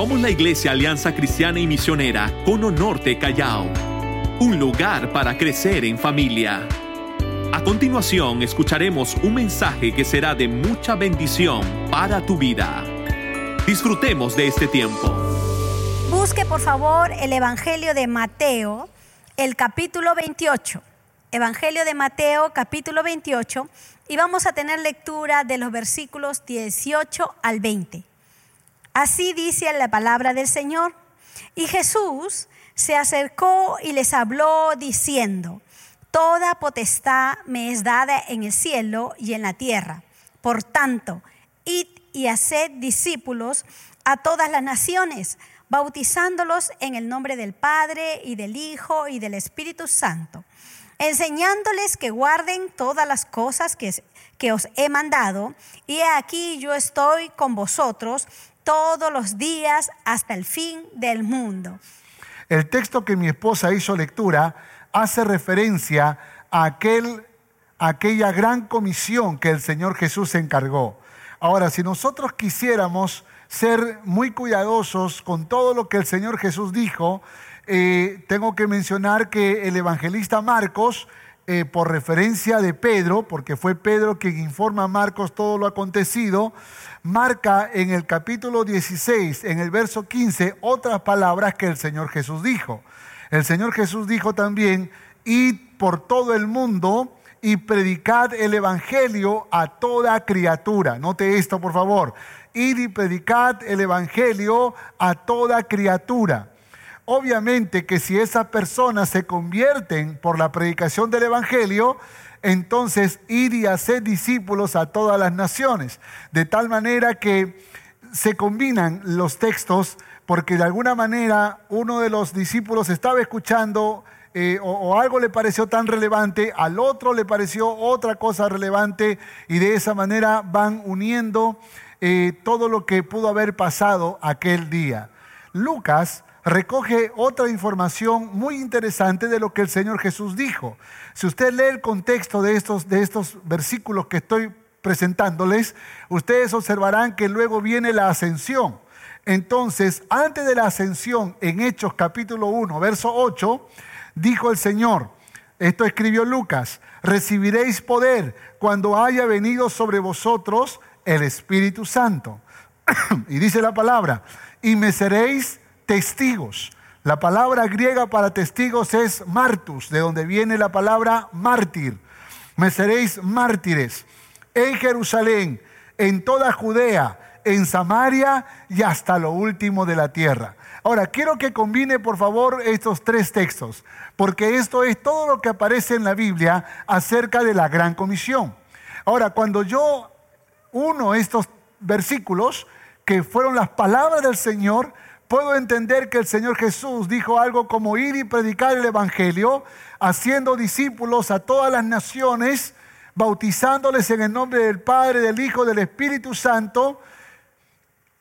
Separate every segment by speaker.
Speaker 1: Somos la Iglesia Alianza Cristiana y Misionera Cono Norte Callao, un lugar para crecer en familia. A continuación escucharemos un mensaje que será de mucha bendición para tu vida. Disfrutemos de este tiempo.
Speaker 2: Busque por favor el Evangelio de Mateo, el capítulo 28. Evangelio de Mateo, capítulo 28, y vamos a tener lectura de los versículos 18 al 20. Así dice la palabra del Señor. Y Jesús se acercó y les habló diciendo, Toda potestad me es dada en el cielo y en la tierra. Por tanto, id y haced discípulos a todas las naciones, bautizándolos en el nombre del Padre y del Hijo y del Espíritu Santo, enseñándoles que guarden todas las cosas que, que os he mandado. Y aquí yo estoy con vosotros todos los días hasta el fin del mundo.
Speaker 3: El texto que mi esposa hizo lectura hace referencia a aquel, aquella gran comisión que el Señor Jesús encargó. Ahora, si nosotros quisiéramos ser muy cuidadosos con todo lo que el Señor Jesús dijo, eh, tengo que mencionar que el evangelista Marcos, eh, por referencia de Pedro, porque fue Pedro quien informa a Marcos todo lo acontecido, marca en el capítulo 16, en el verso 15, otras palabras que el Señor Jesús dijo. El Señor Jesús dijo también, id por todo el mundo y predicad el Evangelio a toda criatura. Note esto, por favor. Id y predicad el Evangelio a toda criatura. Obviamente que si esas personas se convierten por la predicación del Evangelio, entonces id y hacer discípulos a todas las naciones. De tal manera que se combinan los textos porque de alguna manera uno de los discípulos estaba escuchando eh, o, algo le pareció tan relevante, al otro le pareció otra cosa relevante y de esa manera van uniendo eh, todo lo que pudo haber pasado aquel día. Lucas recoge otra información muy interesante de lo que el Señor Jesús dijo. Si usted lee el contexto de estos, de estos versículos que estoy presentándoles, ustedes observarán que luego viene la ascensión. Entonces, antes de la ascensión, en Hechos capítulo 1, verso 8, dijo el Señor, esto escribió Lucas, recibiréis poder cuando haya venido sobre vosotros el Espíritu Santo. y dice la palabra, y me seréis testigos. La palabra griega para testigos es martus, de donde viene la palabra mártir. Me seréis mártires en Jerusalén, en toda Judea, en Samaria y hasta lo último de la tierra. Ahora, quiero que combine por favor estos tres textos, porque esto es todo lo que aparece en la Biblia acerca de la gran comisión. Ahora, cuando yo uno estos versículos, que fueron las palabras del Señor, puedo entender que el Señor Jesús dijo algo como ir y predicar el Evangelio, haciendo discípulos a todas las naciones, bautizándoles en el nombre del Padre, del Hijo, del Espíritu Santo,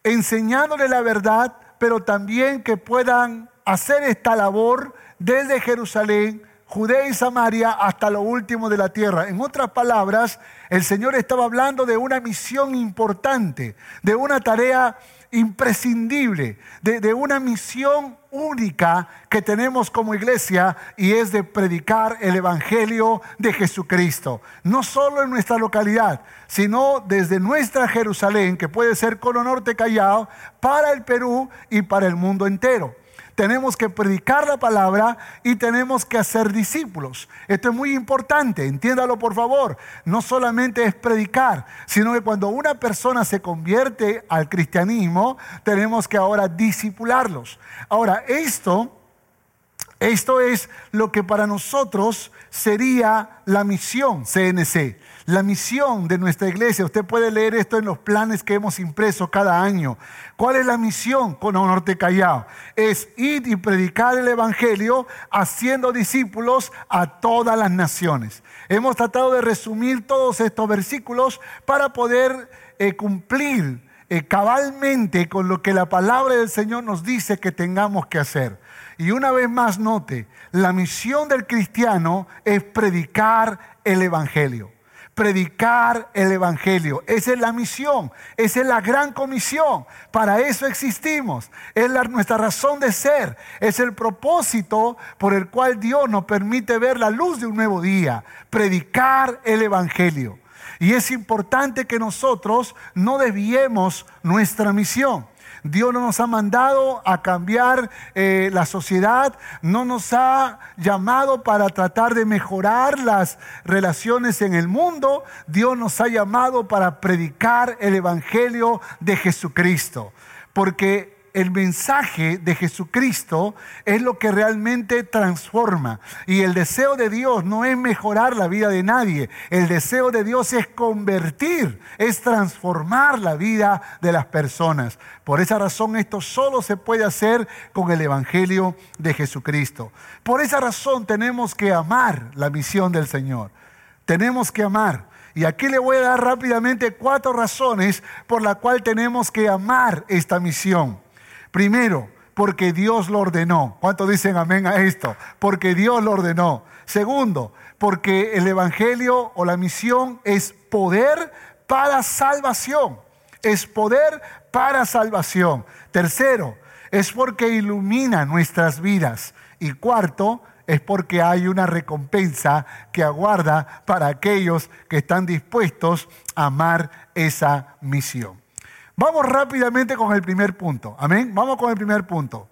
Speaker 3: enseñándole la verdad, pero también que puedan hacer esta labor desde Jerusalén, Judea y Samaria hasta lo último de la tierra. En otras palabras, el Señor estaba hablando de una misión importante, de una tarea imprescindible, de, una misión única que tenemos como iglesia y es de predicar el Evangelio de Jesucristo. No solo en nuestra localidad, sino desde nuestra Jerusalén, que puede ser Cono Norte Callao, para el Perú y para el mundo entero tenemos que predicar la palabra y tenemos que hacer discípulos. Esto es muy importante, entiéndalo por favor. No solamente es predicar, sino que cuando una persona se convierte al cristianismo, tenemos que ahora discipularlos. Ahora, esto... Esto es lo que para nosotros sería la misión CNC la misión de nuestra iglesia. Usted puede leer esto en los planes que hemos impreso cada año. ¿Cuál es la misión con Norte Callao? Es ir y predicar el Evangelio haciendo discípulos a todas las naciones. Hemos tratado de resumir todos estos versículos para poder eh, cumplir eh, cabalmente con lo que la palabra del Señor nos dice que tengamos que hacer. Y una vez más note, la misión del cristiano es predicar el Evangelio predicar el Evangelio. Esa es la misión, esa es la gran comisión. Para eso existimos. Es nuestra razón de ser. Es el propósito por el cual Dios nos permite ver la luz de un nuevo día. Predicar el Evangelio. Y es importante que nosotros no desviemos nuestra misión. Dios no nos ha mandado a cambiar eh, la sociedad, no nos ha llamado para tratar de mejorar las relaciones en el mundo, Dios nos ha llamado para predicar el Evangelio de Jesucristo. Porque el mensaje de Jesucristo es lo que realmente transforma. Y el deseo de Dios no es mejorar la vida de nadie. El deseo de Dios es convertir, es transformar la vida de las personas. Por esa razón esto solo se puede hacer con el Evangelio de Jesucristo. Por esa razón tenemos que amar la misión del Señor. Tenemos que amar. Y aquí le voy a dar rápidamente cuatro razones por las cuales tenemos que amar esta misión. Primero, porque Dios lo ordenó. ¿Cuántos dicen amén a esto? Porque Dios lo ordenó. Segundo, porque el Evangelio o la misión es poder para salvación. Es poder para salvación. Tercero, es porque ilumina nuestras vidas. Y cuarto, es porque hay una recompensa que aguarda para aquellos que están dispuestos a amar esa misión. Vamos rápidamente con el primer punto. Amén. Vamos con el primer punto.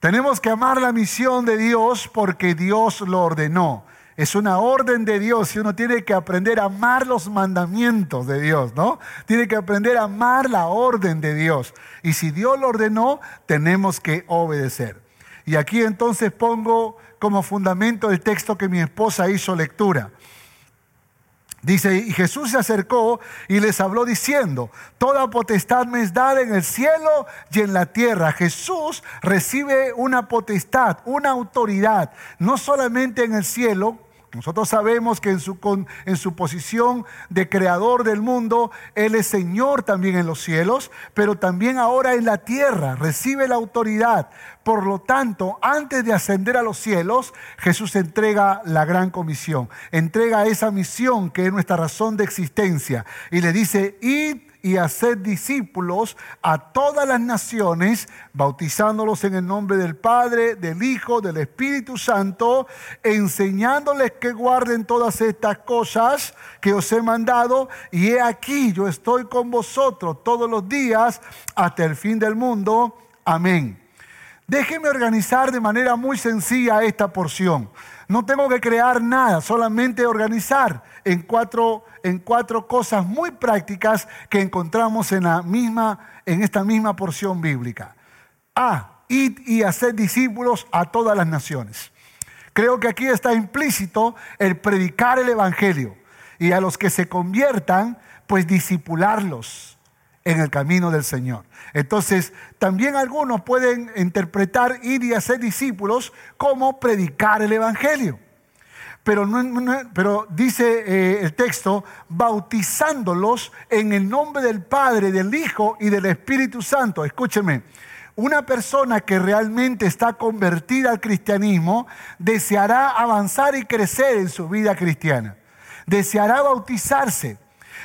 Speaker 3: Tenemos que amar la misión de Dios porque Dios lo ordenó. Es una orden de Dios y uno tiene que aprender a amar los mandamientos de Dios, ¿no? Tiene que aprender a amar la orden de Dios. Y si Dios lo ordenó, tenemos que obedecer. Y aquí entonces pongo como fundamento el texto que mi esposa hizo lectura. Dice, y Jesús se acercó y les habló diciendo, toda potestad me es dada en el cielo y en la tierra. Jesús recibe una potestad, una autoridad, no solamente en el cielo, nosotros sabemos que en su, en su, posición de creador del mundo, Él es Señor también en los cielos, pero también ahora en la tierra recibe la autoridad. Por lo tanto, antes de ascender a los cielos, Jesús entrega la gran comisión, entrega esa misión que es nuestra razón de existencia y le dice, id y hacer discípulos a todas las naciones, bautizándolos en el nombre del Padre, del Hijo, del Espíritu Santo, enseñándoles que guarden todas estas cosas que os he mandado. Y he aquí, yo estoy con vosotros todos los días hasta el fin del mundo. Amén. Déjeme organizar de manera muy sencilla esta porción. No tengo que crear nada, solamente organizar en cuatro, en cuatro cosas muy prácticas que encontramos en, la misma, en esta misma porción bíblica. A, id y hacer discípulos a todas las naciones. Creo que aquí está implícito el predicar el Evangelio y a los que se conviertan, pues disipularlos en el camino del Señor. Entonces, también algunos pueden interpretar ir y hacer discípulos como predicar el Evangelio. Pero, dice eh, el texto, bautizándolos en el nombre del Padre, del Hijo y del Espíritu Santo. Escúcheme, una persona que realmente está convertida al cristianismo deseará avanzar y crecer en su vida cristiana. Deseará bautizarse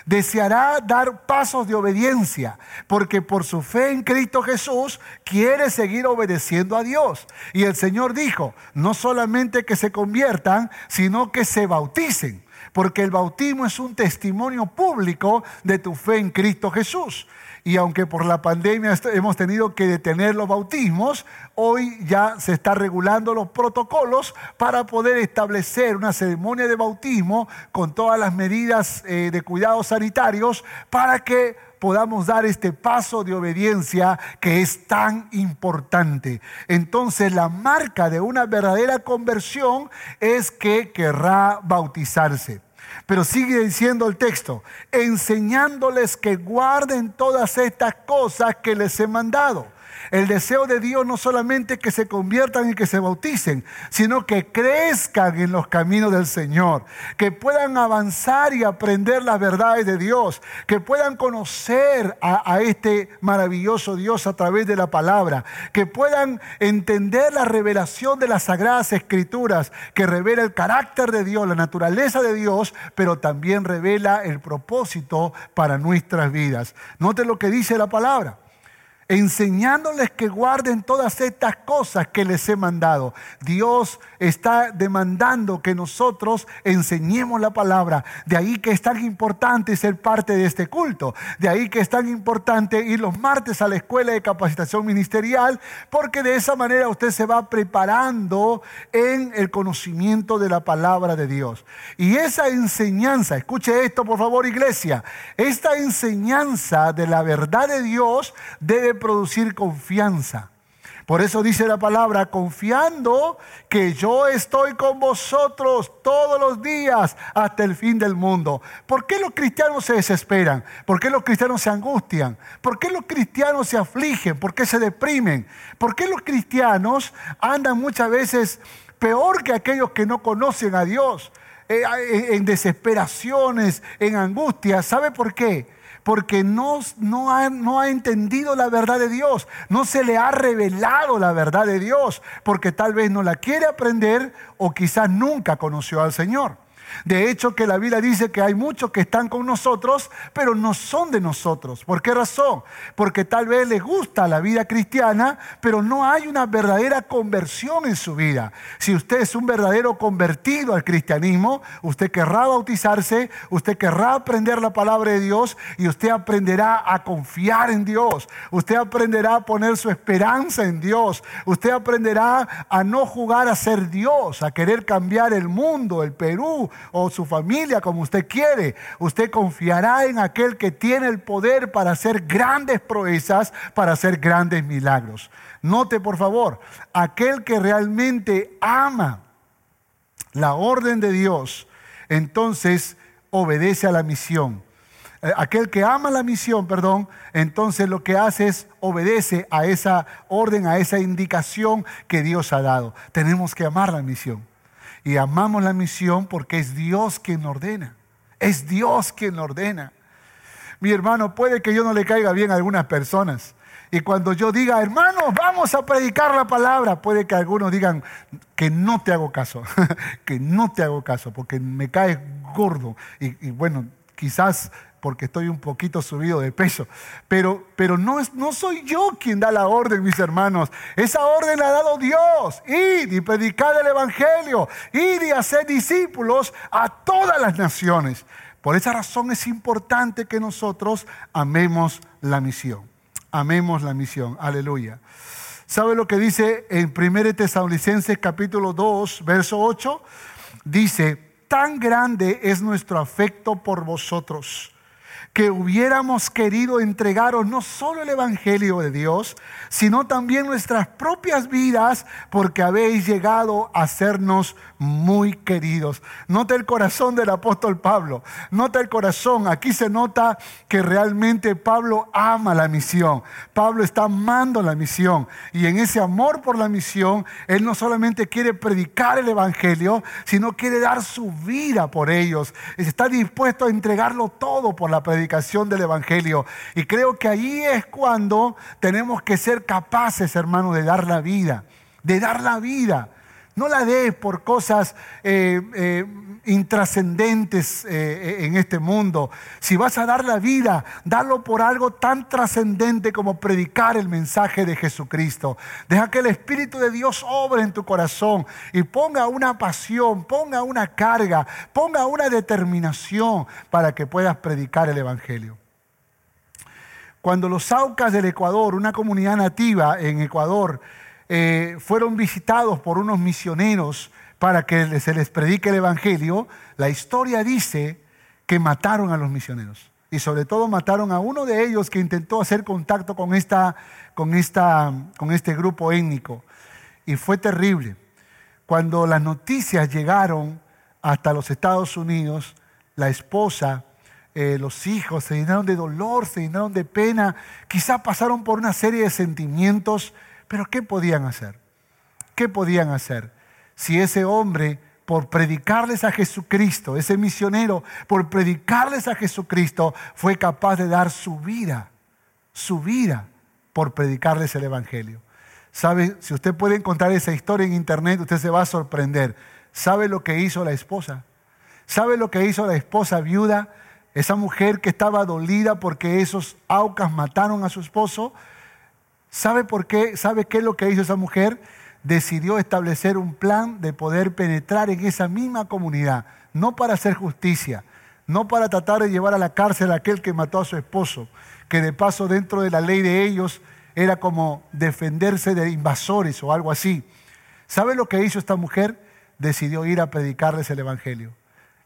Speaker 3: deseará dar pasos de obediencia, porque por su fe en Cristo Jesús quiere seguir obedeciendo a Dios. Y el Señor dijo, no solamente que se conviertan, sino que se bauticen, porque el bautismo es un testimonio público de tu fe en Cristo Jesús. Y aunque por la pandemia hemos tenido que detener los bautismos, hoy ya se está regulando los protocolos para poder establecer una ceremonia de bautismo con todas las medidas eh, de cuidados sanitarios para que podamos dar este paso de obediencia que es tan importante. Entonces la marca de una verdadera conversión es que querrá bautizarse. Pero sigue diciendo el texto, enseñándoles que guarden todas estas cosas que les he mandado. El deseo de Dios no solamente que se conviertan y que se bauticen, sino que crezcan en los caminos del Señor, que puedan avanzar y aprender las verdades de Dios, que puedan conocer a, a este maravilloso Dios a través de la palabra, que puedan entender la revelación de las sagradas escrituras, que revela el carácter de Dios, la naturaleza de Dios, pero también revela el propósito para nuestras vidas. Note lo que dice la palabra enseñándoles que guarden todas estas cosas que les he mandado. Dios está demandando que nosotros enseñemos la palabra. De ahí que es tan importante ser parte de este culto. De ahí que es tan importante ir los martes a la escuela de capacitación ministerial, porque de esa manera usted se va preparando en el conocimiento de la palabra de Dios. Y esa enseñanza, escuche esto por favor iglesia, esta enseñanza de la verdad de Dios debe producir confianza. Por eso dice la palabra, confiando que yo estoy con vosotros todos los días hasta el fin del mundo. ¿Por qué los cristianos se desesperan? ¿Por qué los cristianos se angustian? ¿Por qué los cristianos se afligen? ¿Por qué se deprimen? ¿Por qué los cristianos andan muchas veces peor que aquellos que no conocen a Dios? Eh, en desesperaciones, en angustia. ¿Sabe por qué? Porque no, no, ha, no ha entendido la verdad de Dios, no se le ha revelado la verdad de Dios, porque tal vez no la quiere aprender o quizás nunca conoció al Señor. De hecho, que la Biblia dice que hay muchos que están con nosotros, pero no son de nosotros. ¿Por qué razón? Porque tal vez les gusta la vida cristiana, pero no hay una verdadera conversión en su vida. Si usted es un verdadero convertido al cristianismo, usted querrá bautizarse, usted querrá aprender la palabra de Dios y usted aprenderá a confiar en Dios. Usted aprenderá a poner su esperanza en Dios. Usted aprenderá a no jugar a ser Dios, a querer cambiar el mundo, el Perú, o su familia como usted quiere. Usted confiará en aquel que tiene el poder para hacer grandes proezas, para hacer grandes milagros. Note por favor, aquel que realmente ama la orden de Dios, entonces obedece a la misión. Eh, aquel que ama la misión, perdón, entonces lo que hace es obedece a esa orden, a esa indicación que Dios ha dado. Tenemos que amar la misión. Y amamos la misión porque es Dios quien ordena. Es Dios quien ordena. Mi hermano, puede que yo no le caiga bien a algunas personas. Y cuando yo diga, hermanos, vamos a predicar la palabra, puede que algunos digan que no te hago caso, que no te hago caso, porque me caes gordo. Y bueno, quizás porque estoy un poquito subido de peso. Pero, pero no, es, no soy yo quien da la orden, mis hermanos. Esa orden la ha dado Dios. Ir y predicar el Evangelio. Ir y hacer discípulos a todas las naciones. Por esa razón es importante que nosotros amemos la misión. Amemos la misión. Aleluya. ¿Sabe lo que dice en 1 Tesalonicenses capítulo 2, verso 8? Dice, tan grande es nuestro afecto por vosotros que hubiéramos querido entregaros no solo el Evangelio de Dios, sino también nuestras propias vidas, porque habéis llegado a sernos muy queridos. Nota el corazón del apóstol Pablo, nota el corazón, aquí se nota que realmente Pablo ama la misión, Pablo está amando la misión, y en ese amor por la misión, él no solamente quiere predicar el Evangelio, sino quiere dar su vida por ellos, está dispuesto a entregarlo todo por la predicación del Evangelio. Y creo que ahí es cuando tenemos que ser capaces, hermano, de dar la vida, de dar la vida. No la des por cosas eh, eh, intrascendentes eh, en este mundo. Si vas a dar la vida, dalo por algo tan trascendente como predicar el mensaje de Jesucristo. Deja que el Espíritu de Dios obre en tu corazón y ponga una pasión, ponga una carga, ponga una determinación para que puedas predicar el Evangelio. Cuando los Aucas del Ecuador, una comunidad nativa en Ecuador, eh, fueron visitados por unos misioneros para que se les predique el Evangelio, la historia dice que mataron a los misioneros. Y sobre todo mataron a uno de ellos que intentó hacer contacto con, esta, con, esta, con este grupo étnico. Y fue terrible. Cuando las noticias llegaron hasta los Estados Unidos, la esposa eh, los hijos, se llenaron de dolor, se llenaron de pena, quizás pasaron por una serie de sentimientos, pero ¿qué podían hacer? ¿Qué podían hacer? Si ese hombre, por predicarles a Jesucristo, ese misionero, por predicarles a Jesucristo, fue capaz de dar su vida, su vida, por predicarles el Evangelio. ¿Sabe? Si usted puede encontrar esa historia en internet, usted se va a sorprender. ¿Sabe lo que hizo la esposa? ¿Sabe lo que hizo la esposa viuda? Esa mujer que estaba dolida porque esos aucas mataron a su esposo. ¿Sabe por qué? ¿Sabe qué es lo que hizo esa mujer? Decidió establecer un plan de poder penetrar en esa misma comunidad, no para hacer justicia, no para tratar de llevar a la cárcel a aquel que mató a su esposo, que de paso dentro de la ley de ellos era como defenderse de invasores o algo así. ¿Sabe lo que hizo esta mujer? Decidió ir a predicarles el Evangelio.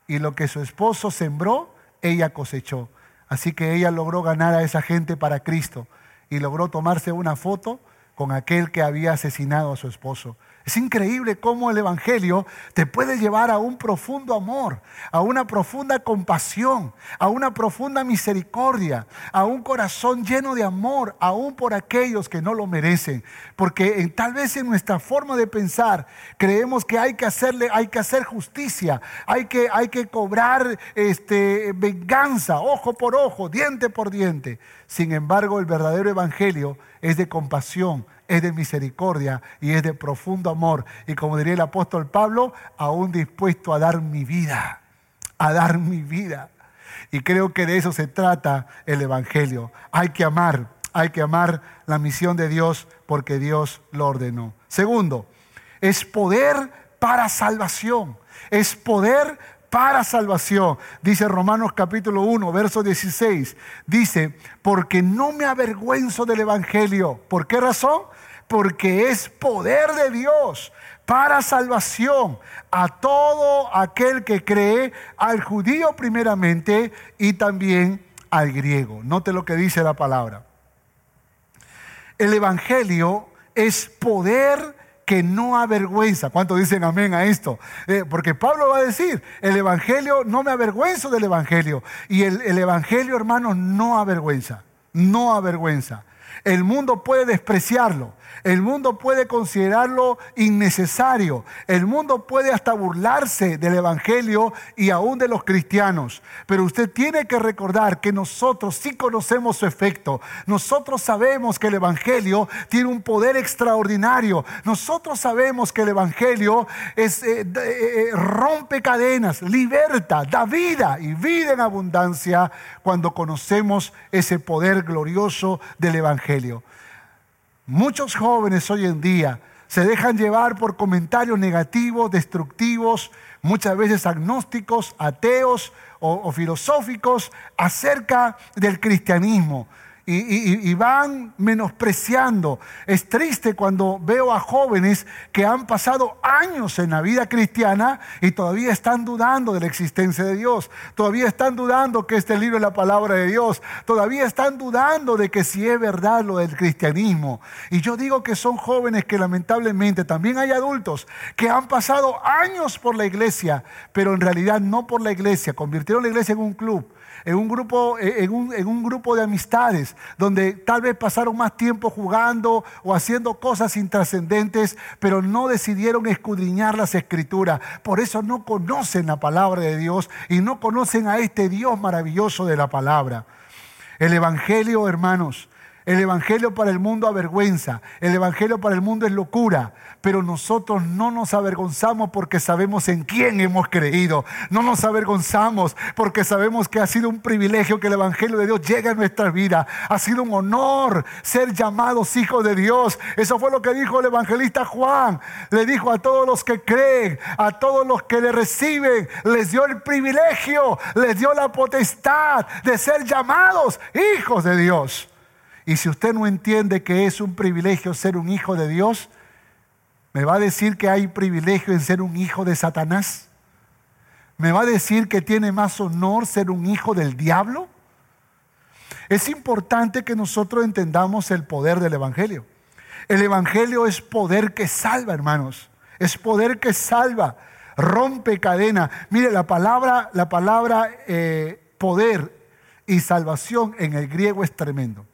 Speaker 3: Y lo que su esposo sembró, ella cosechó. Así que ella logró ganar a esa gente para Cristo y logró tomarse una foto con aquel que había asesinado a su esposo. Es increíble cómo el Evangelio te puede llevar a un profundo amor, a una profunda compasión, a una profunda misericordia, a un corazón lleno de amor, aún por aquellos que no lo merecen. Porque tal vez en nuestra forma de pensar creemos que hay que hacerle, hay que hacer justicia, hay que, hay que cobrar este, venganza, ojo por ojo, diente por diente. Sin embargo, el verdadero Evangelio es de compasión, es de misericordia y es de profundo amor. Y como diría el apóstol Pablo, aún dispuesto a dar mi vida, a dar mi vida. Y creo que de eso se trata el Evangelio. Hay que amar, hay que amar la misión de Dios porque Dios lo ordenó. Segundo, es poder para salvación. Es poder para salvación. Dice Romanos capítulo 1, verso 16. Dice, porque no me avergüenzo del Evangelio. ¿Por qué razón? porque es poder de Dios para salvación a todo aquel que cree, al judío primeramente y también al griego. Note lo que dice la palabra. El Evangelio es poder que no avergüenza. ¿Cuántos dicen amén a esto? Eh, porque Pablo va a decir, el Evangelio, no me avergüenzo del Evangelio. Y el, el Evangelio, hermanos, no avergüenza, no avergüenza. El mundo puede despreciarlo, el mundo puede considerarlo innecesario. El mundo puede hasta burlarse del Evangelio y aún de los cristianos. Pero usted tiene que recordar que nosotros sí conocemos su efecto. Nosotros sabemos que el Evangelio tiene un poder extraordinario. Nosotros sabemos que el Evangelio es, eh, eh, eh, rompe cadenas, liberta, da vida y vida en abundancia cuando conocemos ese poder glorioso del Evangelio. Muchos jóvenes hoy en día se dejan llevar por comentarios negativos, destructivos, muchas veces agnósticos, ateos o, filosóficos acerca del cristianismo y, van menospreciando. Es triste cuando veo a jóvenes que han pasado años en la vida cristiana y todavía están dudando de la existencia de Dios, todavía están dudando que este libro es la palabra de Dios, todavía están dudando de que si es verdad lo del cristianismo. Y yo digo que son jóvenes que lamentablemente también hay adultos que han pasado años por la iglesia, pero en realidad no por la iglesia, convirtieron la iglesia en un club en un grupo, eh, en un, grupo de amistades, donde tal vez pasaron más tiempo jugando o haciendo cosas intrascendentes, pero no decidieron escudriñar las escrituras. Por eso no conocen la palabra de Dios y no conocen a este Dios maravilloso de la palabra. El Evangelio, hermanos, el Evangelio para el mundo avergüenza, el Evangelio para el mundo es locura, pero nosotros no nos avergonzamos porque sabemos en quién hemos creído. No nos avergonzamos porque sabemos que ha sido un privilegio que el Evangelio de Dios llegue a nuestra vida. Ha sido un honor ser llamados hijos de Dios. Eso fue lo que dijo el evangelista Juan. Le dijo a todos los que creen, a todos los que le reciben, les dio el privilegio, les dio la potestad de ser llamados hijos de Dios. Y si usted no entiende que es un privilegio ser un hijo de Dios, ¿Me va a decir que hay privilegio en ser un hijo de Satanás? ¿Me va a decir que tiene más honor ser un hijo del diablo? Es importante que nosotros entendamos el poder del Evangelio. El Evangelio es poder que salva, hermanos. Es poder que salva, rompe cadena. Mire, la palabra, la palabra eh, poder y salvación en el griego es tremendo.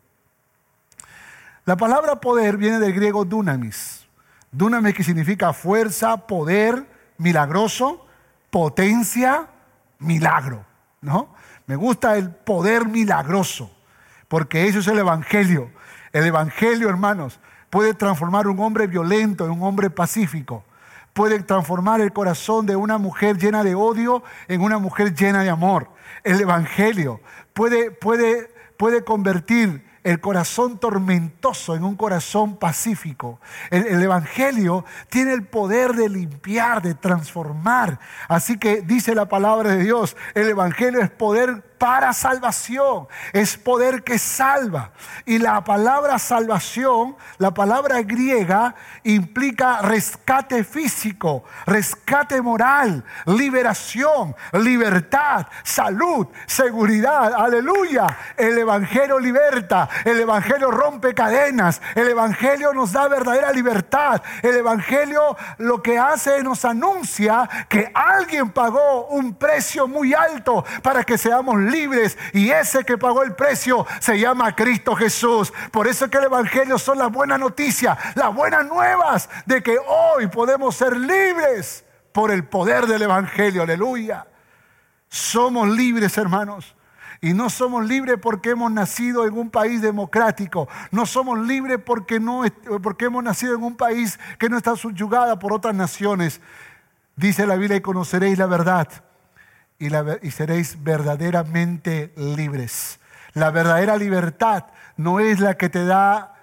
Speaker 3: La palabra poder viene del griego dunamis. Dunamis que significa fuerza, poder, milagroso, potencia, milagro, ¿no? Me gusta el poder milagroso, porque eso es el evangelio. El evangelio, hermanos, puede transformar un hombre violento en un hombre pacífico. Puede transformar el corazón de una mujer llena de odio en una mujer llena de amor. El evangelio puede, puede, puede convertir el corazón tormentoso en un corazón pacífico. El, Evangelio tiene el poder de limpiar, de transformar. Así que dice la palabra de Dios, el Evangelio es poder para salvación, es poder que salva. Y la palabra salvación, la palabra griega, implica rescate físico, rescate moral, liberación, libertad, salud, seguridad. Aleluya. El Evangelio liberta, el Evangelio rompe cadenas, el Evangelio nos da verdadera libertad. El Evangelio lo que hace nos anuncia que alguien pagó un precio muy alto para que seamos libres y ese que pagó el precio se llama Cristo Jesús. Por eso es que el Evangelio son las buenas noticias, las buenas nuevas de que hoy podemos ser libres por el poder del Evangelio. Aleluya. Somos libres, hermanos. Y no somos libres porque hemos nacido en un país democrático. No somos libres porque, no, porque hemos nacido en un país que no está subyugada por otras naciones. Dice la Biblia y conoceréis la verdad y, seréis verdaderamente libres. La verdadera libertad no es la que te da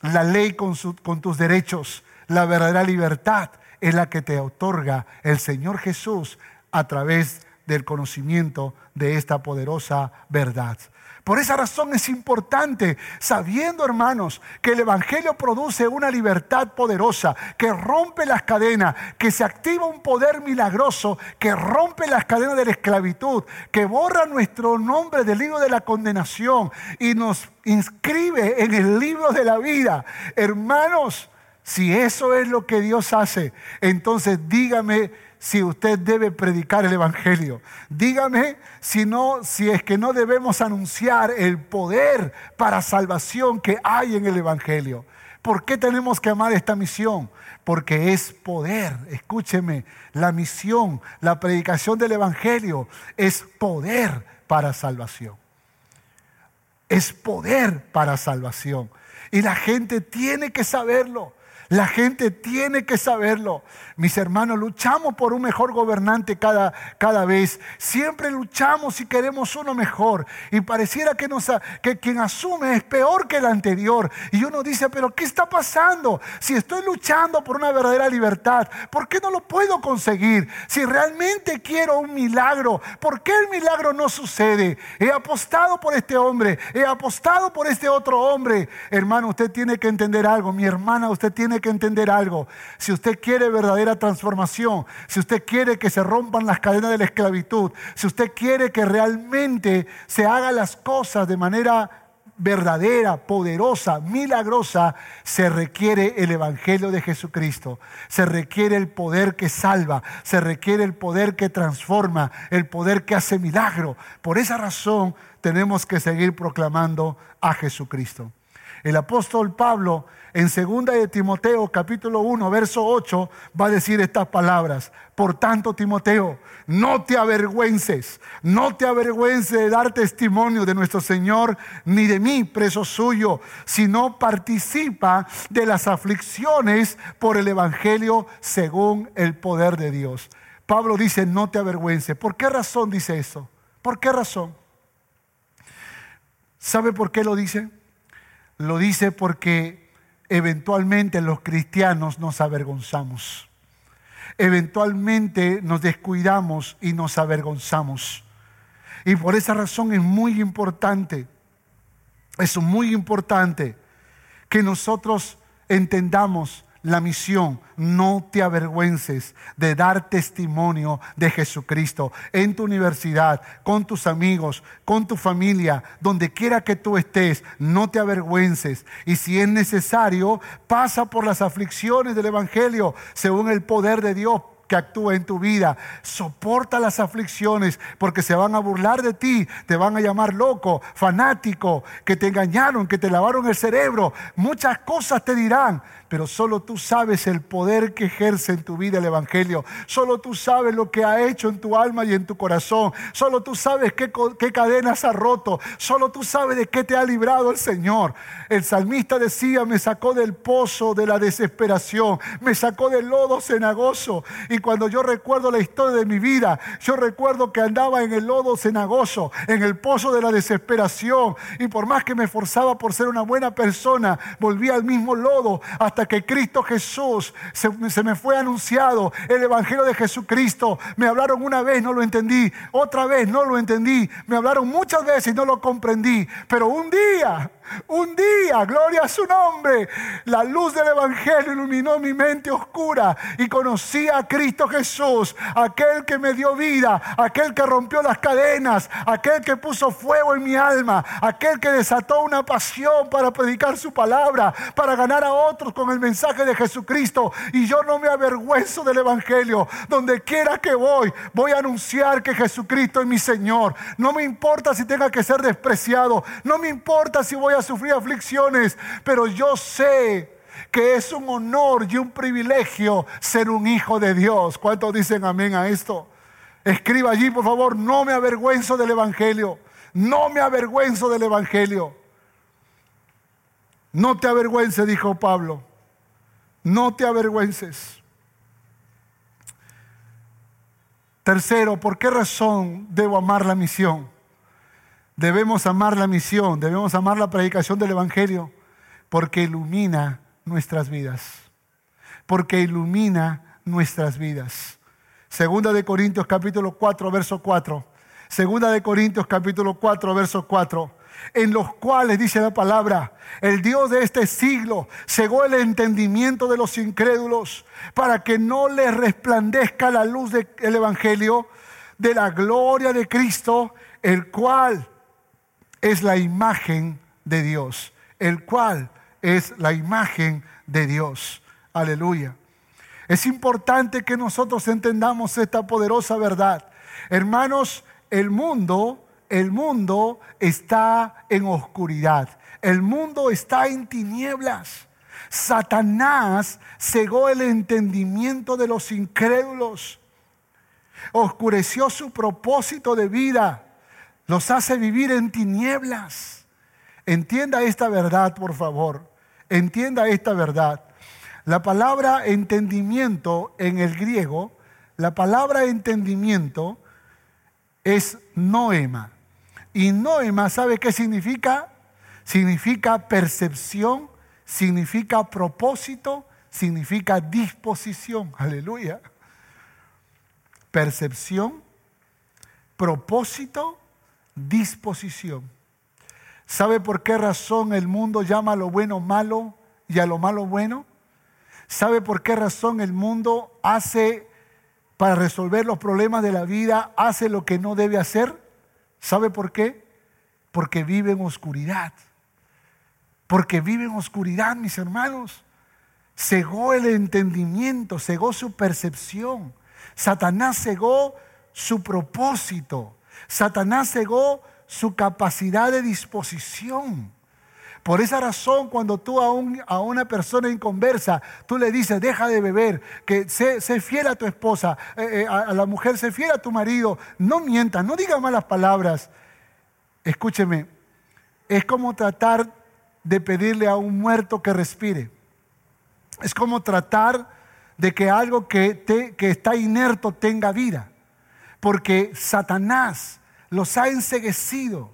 Speaker 3: la ley con, con tus derechos. La verdadera libertad es la que te otorga el Señor Jesús a través del conocimiento de esta poderosa verdad. Por esa razón es importante, sabiendo hermanos, que el Evangelio produce una libertad poderosa, que rompe las cadenas, que se activa un poder milagroso, que rompe las cadenas de la esclavitud, que borra nuestro nombre del libro de la condenación y nos inscribe en el libro de la vida. Hermanos, si eso es lo que Dios hace, entonces dígame si usted debe predicar el Evangelio. Dígame si no, si es que no debemos anunciar el poder para salvación que hay en el Evangelio. ¿Por qué tenemos que amar esta misión? Porque es poder. Escúcheme, la misión, la predicación del Evangelio es poder para salvación. Es poder para salvación. Y la gente tiene que saberlo. La gente tiene que saberlo. Mis hermanos, luchamos por un mejor gobernante cada, cada vez. Siempre luchamos y queremos uno mejor. Y pareciera que, que quien asume es peor que el anterior. Y uno dice, pero ¿qué está pasando? Si estoy luchando por una verdadera libertad, ¿por qué no lo puedo conseguir? Si realmente quiero un milagro, ¿por qué el milagro no sucede? He apostado por este hombre, he apostado por este otro hombre. Hermano, usted tiene que entender algo. Mi hermana, usted tiene que entender algo. Si usted quiere verdadera transformación, si usted quiere que se rompan las cadenas de la esclavitud, si usted quiere que realmente se hagan las cosas de manera verdadera, poderosa, milagrosa, se requiere el Evangelio de Jesucristo. Se requiere el poder que salva, se requiere el poder que transforma, el poder que hace milagro. Por esa razón tenemos que seguir proclamando a Jesucristo. El apóstol Pablo en 2 de Timoteo capítulo 1 verso 8 va a decir estas palabras. Por tanto, Timoteo, no te avergüences, no te avergüences de dar testimonio de nuestro Señor ni de mí, preso suyo, sino participa de las aflicciones por el Evangelio según el poder de Dios. Pablo dice, no te avergüences. ¿Por qué razón dice eso? ¿Por qué razón? ¿Sabe por qué lo dice? Lo dice porque eventualmente los cristianos nos avergonzamos. Eventualmente nos descuidamos y nos avergonzamos. Y por esa razón es muy importante, es muy importante que nosotros entendamos la misión, no te avergüences de dar testimonio de Jesucristo en tu universidad, con tus amigos, con tu familia, donde quiera que tú estés, no te avergüences. Y si es necesario, pasa por las aflicciones del Evangelio según el poder de Dios que actúe en tu vida. Soporta las aflicciones porque se van a burlar de ti, te van a llamar loco, fanático, que te engañaron, que te lavaron el cerebro. Muchas cosas te dirán, pero solo tú sabes el poder que ejerce en tu vida el Evangelio. Solo tú sabes lo que ha hecho en tu alma y en tu corazón. Solo tú sabes qué, cadenas ha roto. Solo tú sabes de qué te ha librado el Señor. El salmista decía, me sacó del pozo de la desesperación, me sacó del lodo cenagoso. Y cuando yo recuerdo la historia de mi vida, yo recuerdo que andaba en el lodo cenagoso, en el pozo de la desesperación. Y por más que me esforzaba por ser una buena persona, volvía al mismo lodo hasta que Cristo Jesús se, me fue anunciado, el Evangelio de Jesucristo. Me hablaron una vez, no lo entendí, otra vez no lo entendí, me hablaron muchas veces y no lo comprendí, pero un día un día, gloria a su nombre, la luz del Evangelio iluminó mi mente oscura y conocí a Cristo Jesús, aquel que me dio vida, aquel que rompió las cadenas, aquel que puso fuego en mi alma, aquel que desató una pasión para predicar su palabra, para ganar a otros con el mensaje de Jesucristo. Y yo no me avergüenzo del Evangelio. Donde quiera que voy, voy a anunciar que Jesucristo es mi Señor. No me importa si tenga que ser despreciado, no me importa si voy a sufrir aflicciones, pero yo sé que es un honor y un privilegio ser un hijo de Dios. ¿Cuántos dicen amén a esto? Escriba allí, por favor, no me avergüenzo del Evangelio. No me avergüenzo del Evangelio. No te avergüences, dijo Pablo. No te avergüences. Tercero, ¿por qué razón debo amar la misión? Debemos amar la misión, debemos amar la predicación del Evangelio, porque ilumina nuestras vidas. Porque ilumina nuestras vidas. Segunda de Corintios capítulo 4, verso 4. Segunda de Corintios capítulo 4, verso 4. En los cuales, dice la palabra, el Dios de este siglo cegó el entendimiento de los incrédulos para que no les resplandezca la luz del Evangelio de la gloria de Cristo, el cual es la imagen de Dios, el cual es la imagen de Dios. Aleluya. Es importante que nosotros entendamos esta poderosa verdad. Hermanos, el mundo, el mundo está en oscuridad. El mundo está en tinieblas. Satanás cegó el entendimiento de los incrédulos. Oscureció su propósito de vida los hace vivir en tinieblas. Entienda esta verdad, por favor. Entienda esta verdad. La palabra entendimiento en el griego, la palabra entendimiento es noema. Y noema, ¿sabe qué significa? Significa percepción, significa propósito, significa disposición. Aleluya. Percepción, propósito disposición. ¿Sabe por qué razón el mundo llama a lo bueno malo y a lo malo bueno? ¿Sabe por qué razón el mundo hace para resolver los problemas de la vida, hace lo que no debe hacer? ¿Sabe por qué? Porque vive en oscuridad. Porque vive en oscuridad, mis hermanos. Cegó el entendimiento, cegó su percepción. Satanás cegó su propósito. Satanás cegó su capacidad de disposición. Por esa razón, cuando tú a, una persona inconversa, tú le dices, deja de beber, que sé, fiel a tu esposa, eh, eh, a, la mujer, sé fiel a tu marido, no mientas, no diga malas palabras. Escúcheme, es como tratar de pedirle a un muerto que respire. Es como tratar de que algo que, que está inerto tenga vida porque Satanás los ha enseguecido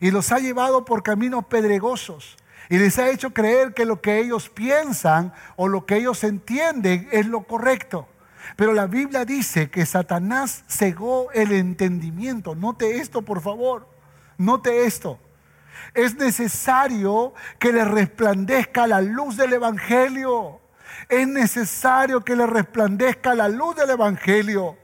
Speaker 3: y los ha llevado por caminos pedregosos y les ha hecho creer que lo que ellos piensan o lo que ellos entienden es lo correcto. Pero la Biblia dice que Satanás cegó el entendimiento. Note esto, por favor. Note esto. Es necesario que le resplandezca la luz del Evangelio. Es necesario que le resplandezca la luz del Evangelio.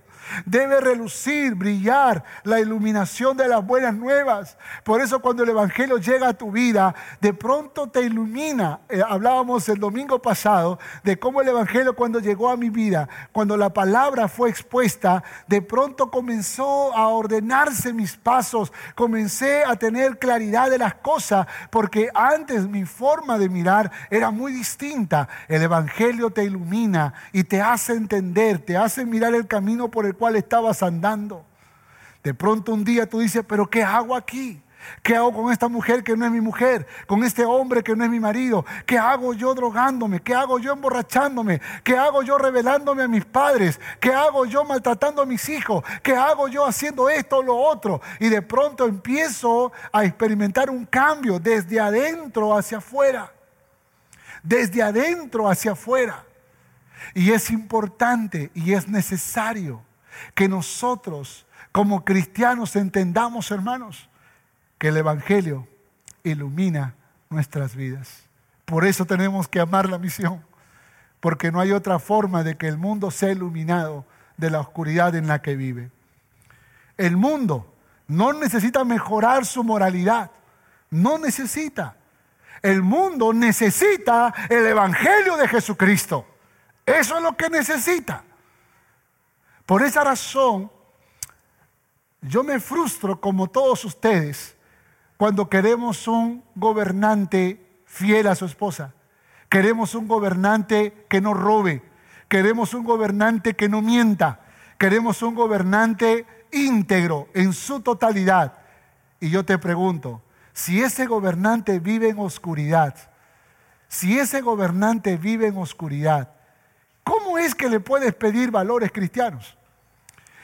Speaker 3: Debe relucir, brillar la iluminación de las buenas nuevas. Por eso cuando el Evangelio llega a tu vida, de pronto te ilumina. Eh, hablábamos el domingo pasado de cómo el Evangelio cuando llegó a mi vida, cuando la palabra fue expuesta, de pronto comenzó a ordenarse mis pasos, comencé a tener claridad de las cosas, porque antes mi forma de mirar era muy distinta. El Evangelio te ilumina y te hace entender, te hace mirar el camino por el cual estabas andando. De pronto un día tú dices, pero ¿qué hago aquí? ¿Qué hago con esta mujer que no es mi mujer? ¿Con este hombre que no es mi marido? ¿Qué hago yo drogándome? ¿Qué hago yo emborrachándome? ¿Qué hago yo revelándome a mis padres? ¿Qué hago yo maltratando a mis hijos? ¿Qué hago yo haciendo esto o lo otro? Y de pronto empiezo a experimentar un cambio desde adentro hacia afuera. Desde adentro hacia afuera. Y es importante y es necesario que nosotros como cristianos entendamos, hermanos, que el Evangelio ilumina nuestras vidas. Por eso tenemos que amar la misión, porque no hay otra forma de que el mundo sea iluminado de la oscuridad en la que vive. El mundo no necesita mejorar su moralidad, no necesita. El mundo necesita el Evangelio de Jesucristo. Eso es lo que necesita. Por esa razón, yo me frustro como todos ustedes cuando queremos un gobernante fiel a su esposa. Queremos un gobernante que no robe. Queremos un gobernante que no mienta. Queremos un gobernante íntegro en su totalidad. Y yo te pregunto, si ese gobernante vive en oscuridad, si ese gobernante vive en oscuridad, ¿Cómo es que le puedes pedir valores cristianos?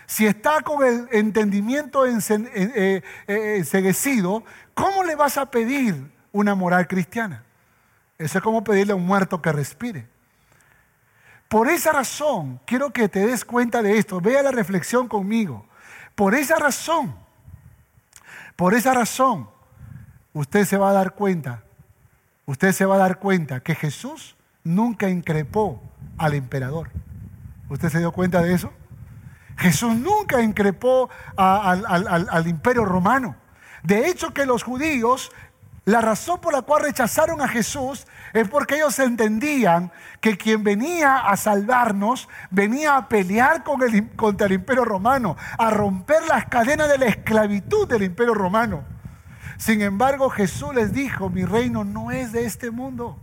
Speaker 3: Si está con el entendimiento eh, eh, enseguecido, ¿cómo le vas a pedir una moral cristiana? Eso es como pedirle a un muerto que respire. Por esa razón, quiero que te des cuenta de esto. Vea la reflexión conmigo. Por esa razón, por esa razón, usted se va a dar cuenta, usted se va a dar cuenta que Jesús nunca increpó al emperador. ¿Usted se dio cuenta de eso? Jesús nunca increpó al, imperio romano. De hecho que los judíos, la razón por la cual rechazaron a Jesús es porque ellos entendían que quien venía a salvarnos venía a pelear con el, contra el imperio romano, a romper las cadenas de la esclavitud del imperio romano. Sin embargo, Jesús les dijo, mi reino no es de este mundo.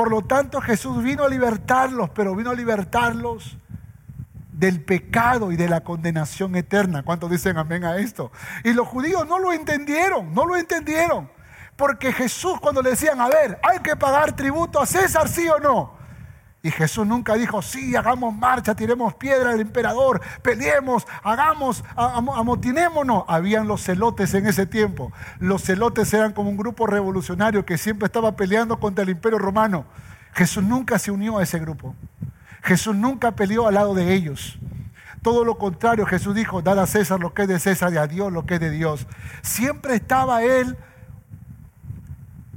Speaker 3: Por lo tanto, Jesús vino a libertarlos, pero vino a libertarlos del pecado y de la condenación eterna. ¿Cuántos dicen amén a esto? Y los judíos no lo entendieron, no lo entendieron. Porque Jesús cuando le decían, a ver, hay que pagar tributo a César, sí o no. Y Jesús nunca dijo, sí, hagamos marcha, tiremos piedra al emperador, peleemos, hagamos, amotinémonos. Habían los celotes en ese tiempo. Los celotes eran como un grupo revolucionario que siempre estaba peleando contra el imperio romano. Jesús nunca se unió a ese grupo. Jesús nunca peleó al lado de ellos. Todo lo contrario, Jesús dijo, dad a César lo que es de César y a Dios lo que es de Dios. Siempre estaba Él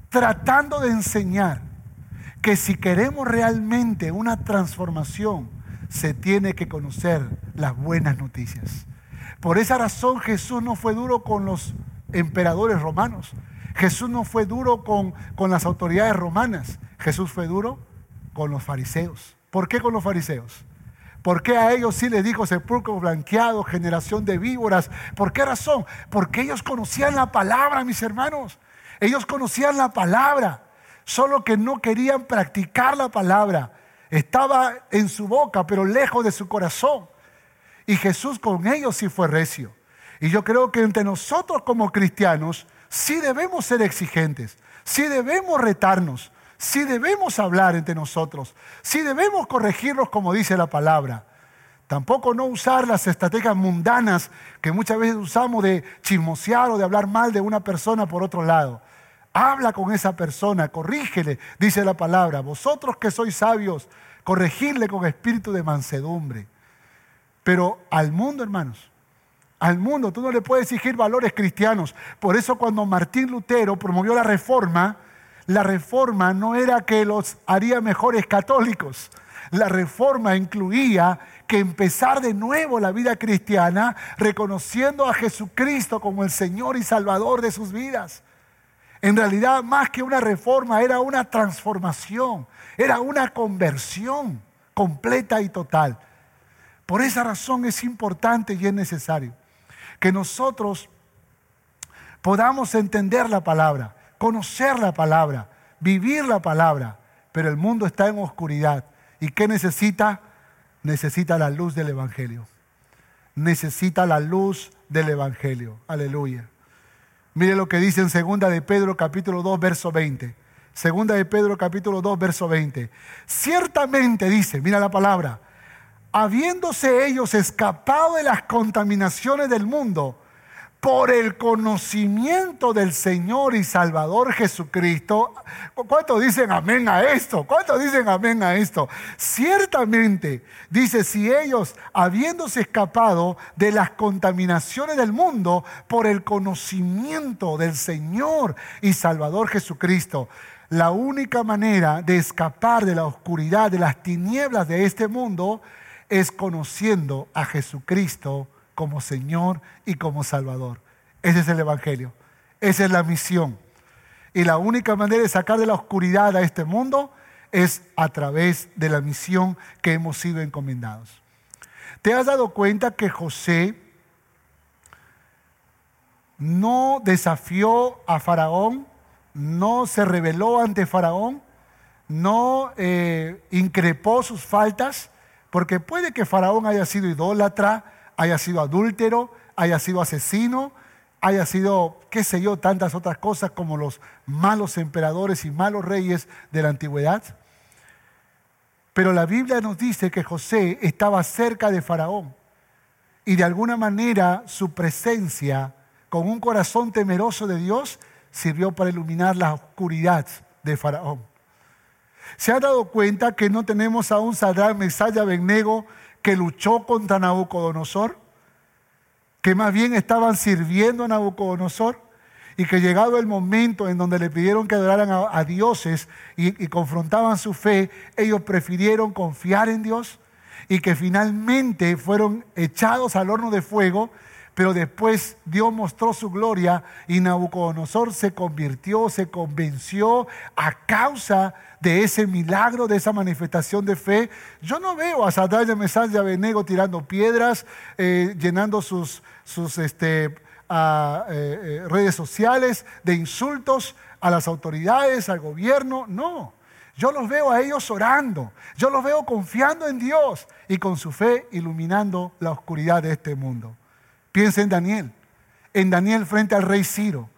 Speaker 3: tratando de enseñar que si queremos realmente una transformación, se tiene que conocer las buenas noticias. Por esa razón Jesús no fue duro con los emperadores romanos. Jesús no fue duro con, con las autoridades romanas. Jesús fue duro con los fariseos. ¿Por qué con los fariseos? ¿Por qué a ellos sí les dijo sepulcro blanqueado, generación de víboras? ¿Por qué razón? Porque ellos conocían la palabra, mis hermanos. Ellos conocían la palabra solo que no querían practicar la palabra. Estaba en su boca, pero lejos de su corazón. Y Jesús con ellos sí fue recio. Y yo creo que entre nosotros como cristianos sí debemos ser exigentes, sí debemos retarnos, sí debemos hablar entre nosotros, sí debemos corregirlos como dice la palabra. Tampoco no usar las estrategias mundanas que muchas veces usamos de chismosear o de hablar mal de una persona por otro lado. Habla con esa persona, corrígele, dice la palabra. Vosotros que sois sabios, corregirle con espíritu de mansedumbre. Pero al mundo, hermanos, al mundo tú no le puedes exigir valores cristianos. Por eso cuando Martín Lutero promovió la reforma, la reforma no era que los haría mejores católicos. La reforma incluía que empezar de nuevo la vida cristiana reconociendo a Jesucristo como el Señor y Salvador de sus vidas. En realidad, más que una reforma, era una transformación, era una conversión completa y total. Por esa razón es importante y es necesario que nosotros podamos entender la palabra, conocer la palabra, vivir la palabra, pero el mundo está en oscuridad. ¿Y qué necesita? Necesita la luz del Evangelio. Necesita la luz del Evangelio. Aleluya. Mire lo que dice en segunda de Pedro capítulo 2 verso 20. Segunda de Pedro capítulo 2 verso 20. Ciertamente dice, mira la palabra, habiéndose ellos escapado de las contaminaciones del mundo por el conocimiento del Señor y Salvador Jesucristo. ¿Cuántos dicen amén a esto? ¿Cuántos dicen amén a esto? Ciertamente, dice, si ellos, habiéndose escapado de las contaminaciones del mundo por el conocimiento del Señor y Salvador Jesucristo, la única manera de escapar de la oscuridad, de las tinieblas de este mundo, es conociendo a Jesucristo como Señor y como Salvador. Ese es el Evangelio. Esa es la misión. Y la única manera de sacar de la oscuridad a este mundo es a través de la misión que hemos sido encomendados. ¿Te has dado cuenta que José no desafió a Faraón, no se rebeló ante Faraón, no eh, increpó sus faltas, porque puede que Faraón haya sido idólatra, haya sido adúltero, haya sido asesino, haya sido, qué sé yo, tantas otras cosas como los malos emperadores y malos reyes de la antigüedad. Pero la Biblia nos dice que José estaba cerca de Faraón y de alguna manera su presencia con un corazón temeroso de Dios sirvió para iluminar la oscuridad de Faraón. ¿Se ha dado cuenta que no tenemos a un Sadrach, Mesaya, Abednego que luchó contra Nabucodonosor, que más bien estaban sirviendo a Nabucodonosor y que llegado el momento en donde le pidieron que adoraran a, dioses y, y confrontaban su fe, ellos prefirieron confiar en Dios y que finalmente fueron echados al horno de fuego pero después Dios mostró su gloria y Nabucodonosor se convirtió, se convenció a causa de ese milagro, de esa manifestación de fe. Yo no veo a Sadrach, Mesach y Abednego tirando piedras, eh, llenando sus, sus este, eh, eh, redes sociales de insultos a las autoridades, al gobierno. No. Yo los veo a ellos orando, yo los veo confiando en Dios y con su fe iluminando la oscuridad de este mundo. Piensa en Daniel, en Daniel frente al rey Ciro,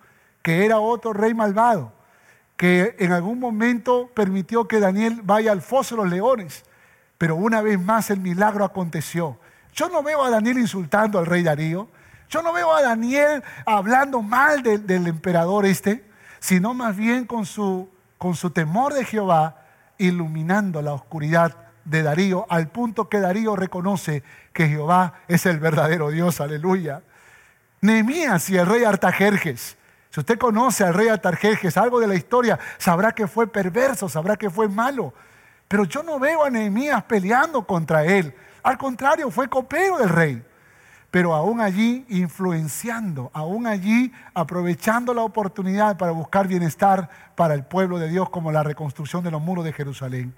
Speaker 3: que era otro rey malvado, que en algún momento permitió que Daniel vaya al foso de los leones, pero una vez más el milagro aconteció. Yo no veo a Daniel insultando al rey Darío, yo no veo a Daniel hablando mal del emperador este, sino más bien con su, con su temor de Jehová, iluminando la oscuridad de Darío, al punto que Darío reconoce que Jehová es el verdadero Dios, aleluya. Nehemías y el rey Artajerjes. Si usted conoce al rey Artajerjes, algo de la historia, sabrá que fue perverso, sabrá que fue malo. Pero yo no veo a Nehemías peleando contra él. Al contrario, fue copero del rey. Pero aún allí influenciando, aún allí aprovechando la oportunidad para buscar bienestar para el pueblo de Dios como la reconstrucción de los muros de Jerusalén.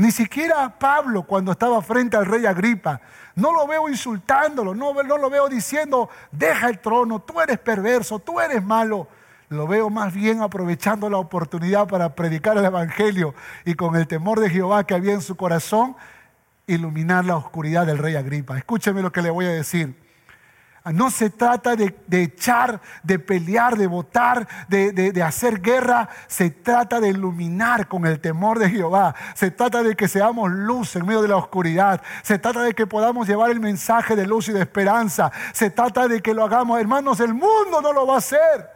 Speaker 3: Ni siquiera Pablo cuando estaba frente al rey Agripa. No lo veo insultándolo, no, no lo veo diciendo, deja el trono, tú eres perverso, tú eres malo. Lo veo más bien aprovechando la oportunidad para predicar el Evangelio y con el temor de Jehová que había en su corazón, iluminar la oscuridad del rey Agripa. Escúcheme lo que le voy a decir. No se trata de, echar, de pelear, de votar, de, de, hacer guerra. Se trata de iluminar con el temor de Jehová. Se trata de que seamos luz en medio de la oscuridad. Se trata de que podamos llevar el mensaje de luz y de esperanza. Se trata de que lo hagamos. Hermanos, el mundo no lo va a hacer.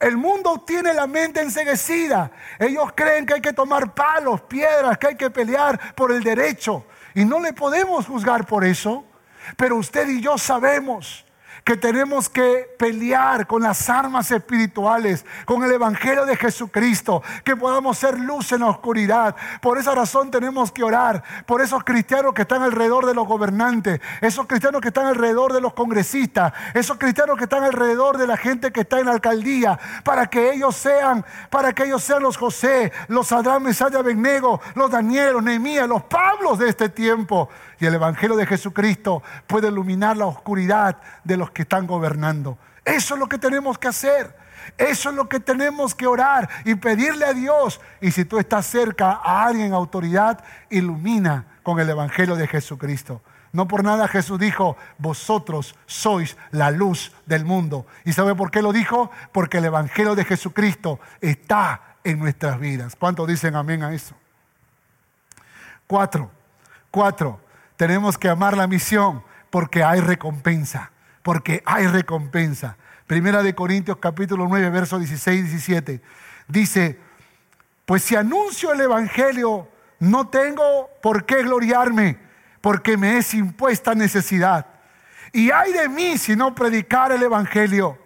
Speaker 3: El mundo tiene la mente enseguecida. Ellos creen que hay que tomar palos, piedras, que hay que pelear por el derecho. Y no le podemos juzgar por eso. Pero usted y yo sabemos que tenemos que pelear con las armas espirituales, con el Evangelio de Jesucristo, que podamos ser luz en la oscuridad. Por esa razón tenemos que orar por esos cristianos que están alrededor de los gobernantes, esos cristianos que están alrededor de los congresistas, esos cristianos que están alrededor de la gente que está en la alcaldía, para que ellos sean, para que ellos sean los José, los Adán, Mesaya, Bennego, los Daniel, los Nehemías, los Pablos de este tiempo. Y el Evangelio de Jesucristo puede iluminar la oscuridad de los que están gobernando. Eso es lo que tenemos que hacer. Eso es lo que tenemos que orar y pedirle a Dios. Y si tú estás cerca a alguien en autoridad, ilumina con el Evangelio de Jesucristo. No por nada Jesús dijo, vosotros sois la luz del mundo. ¿Y sabe por qué lo dijo? Porque el Evangelio de Jesucristo está en nuestras vidas. ¿Cuántos dicen amén a eso? Cuatro, cuatro, tenemos que amar la misión porque hay recompensa, porque hay recompensa. Primera de Corintios capítulo 9, versos 16 y 17. Dice, pues si anuncio el Evangelio, no tengo por qué gloriarme, porque me es impuesta necesidad. Y hay de mí si no predicar el Evangelio.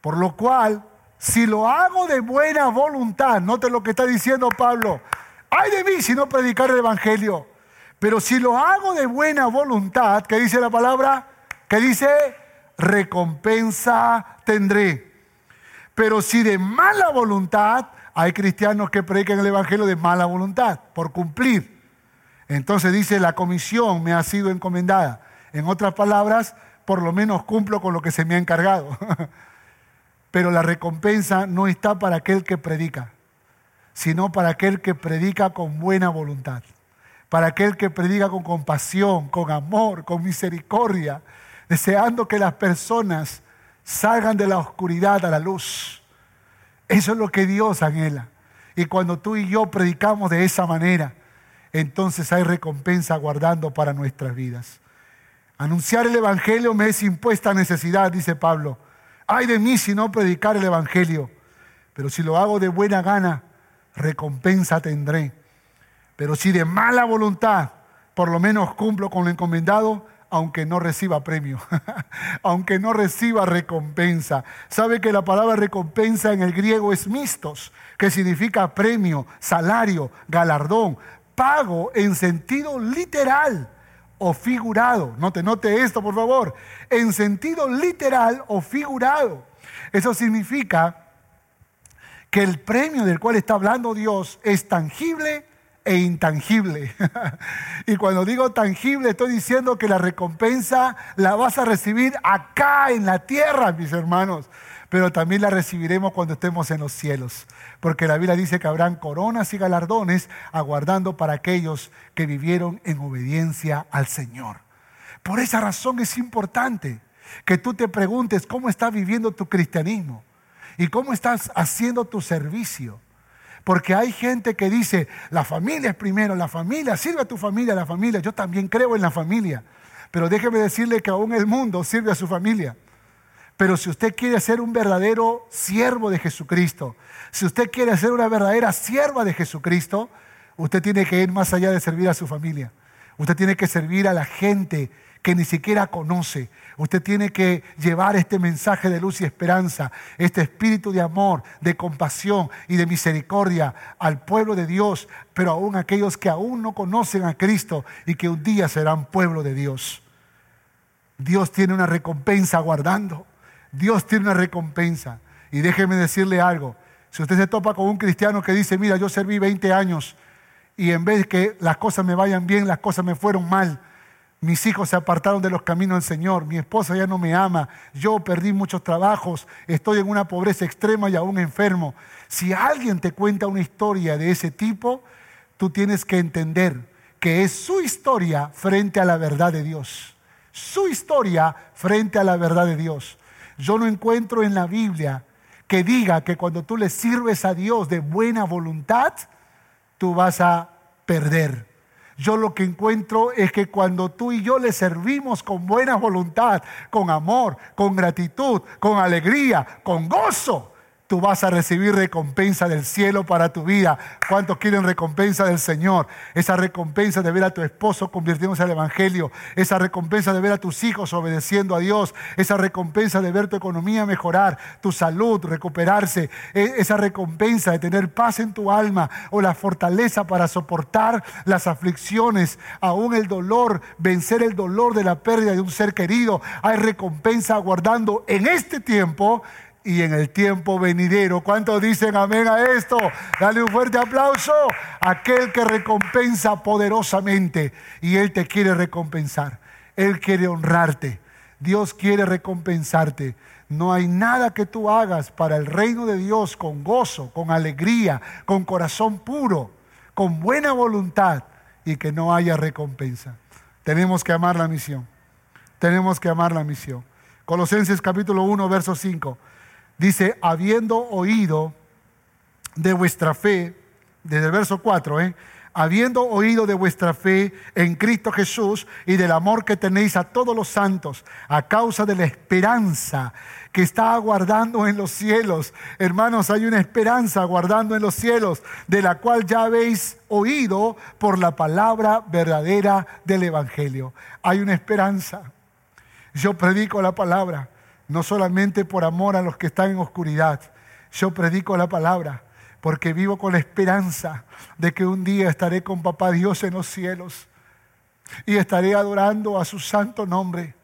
Speaker 3: Por lo cual, si lo hago de buena voluntad, note lo que está diciendo Pablo, hay de mí si no predicar el Evangelio. Pero si lo hago de buena voluntad, ¿qué dice la palabra? ¿Qué dice? Recompensa tendré. Pero si de mala voluntad, hay cristianos que predican el Evangelio de mala voluntad, por cumplir. Entonces dice, la comisión me ha sido encomendada. En otras palabras, por lo menos cumplo con lo que se me ha encargado. Pero la recompensa no está para aquel que predica, sino para aquel que predica con buena voluntad para aquel que predica con compasión, con amor, con misericordia, deseando que las personas salgan de la oscuridad a la luz. Eso es lo que Dios anhela. Y cuando tú y yo predicamos de esa manera, entonces hay recompensa guardando para nuestras vidas. Anunciar el Evangelio me es impuesta necesidad, dice Pablo. Ay de mí si no predicar el Evangelio, pero si lo hago de buena gana, recompensa tendré. Pero si de mala voluntad, por lo menos cumplo con lo encomendado, aunque no reciba premio, aunque no reciba recompensa. Sabe que la palabra recompensa en el griego es mistos, que significa premio, salario, galardón, pago en sentido literal o figurado. Note, note esto, por favor. En sentido literal o figurado. Eso significa que el premio del cual está hablando Dios es tangible e intangible. y cuando digo tangible, estoy diciendo que la recompensa la vas a recibir acá en la tierra, mis hermanos. Pero también la recibiremos cuando estemos en los cielos. Porque la Biblia dice que habrán coronas y galardones aguardando para aquellos que vivieron en obediencia al Señor. Por esa razón es importante que tú te preguntes cómo estás viviendo tu cristianismo y cómo estás haciendo tu servicio. Porque hay gente que dice, la familia es primero, la familia, sirve a tu familia, la familia. Yo también creo en la familia. Pero déjeme decirle que aún el mundo sirve a su familia. Pero si usted quiere ser un verdadero siervo de Jesucristo, si usted quiere ser una verdadera sierva de Jesucristo, usted tiene que ir más allá de servir a su familia. Usted tiene que servir a la gente que ni siquiera conoce. Usted tiene que llevar este mensaje de luz y esperanza, este espíritu de amor, de compasión y de misericordia al pueblo de Dios, pero aún aquellos que aún no conocen a Cristo y que un día serán pueblo de Dios. Dios tiene una recompensa guardando. Dios tiene una recompensa. Y déjeme decirle algo. Si usted se topa con un cristiano que dice, mira, yo serví 20 años y en vez de que las cosas me vayan bien, las cosas me fueron mal, mis hijos se apartaron de los caminos del Señor. Mi esposa ya no me ama. Yo perdí muchos trabajos. Estoy en una pobreza extrema y aún enfermo. Si alguien te cuenta una historia de ese tipo, tú tienes que entender que es su historia frente a la verdad de Dios. Su historia frente a la verdad de Dios. Yo no encuentro en la Biblia que diga que cuando tú le sirves a Dios de buena voluntad, tú vas a perder. Yo lo que encuentro es que cuando tú y yo le servimos con buena voluntad, con amor, con gratitud, con alegría, con gozo, tú vas a recibir recompensa del cielo para tu vida. ¿Cuántos quieren recompensa del Señor? Esa recompensa de ver a tu esposo convirtiéndose al Evangelio, esa recompensa de ver a tus hijos obedeciendo a Dios, esa recompensa de ver tu economía mejorar, tu salud recuperarse, e, esa recompensa de tener paz en tu alma o la fortaleza para soportar las aflicciones, aún el dolor, vencer el dolor de la pérdida de un ser querido. Hay recompensa aguardando en este tiempo y en el tiempo venidero. ¿Cuántos dicen amén a esto? Dale un fuerte aplauso aquel que recompensa poderosamente y Él te quiere recompensar. Él quiere honrarte. Dios quiere recompensarte. No hay nada que tú hagas para el reino de Dios con gozo, con alegría, con corazón puro, con buena voluntad y que no haya recompensa. Tenemos que amar la misión. Tenemos que amar la misión. Colosenses capítulo 1, verso 5. Dice, habiendo oído de vuestra fe, desde el verso 4, ¿eh? habiendo oído de vuestra fe en Cristo Jesús y del amor que tenéis a todos los santos, a causa de la esperanza que está aguardando en los cielos. Hermanos, hay una esperanza aguardando en los cielos, de la cual ya habéis oído por la palabra verdadera del Evangelio. Hay una esperanza. Yo predico la palabra no solamente por amor a los que están en oscuridad. Yo predico la palabra porque vivo con la esperanza de que un día estaré con Papá Dios en los cielos y estaré adorando a su santo nombre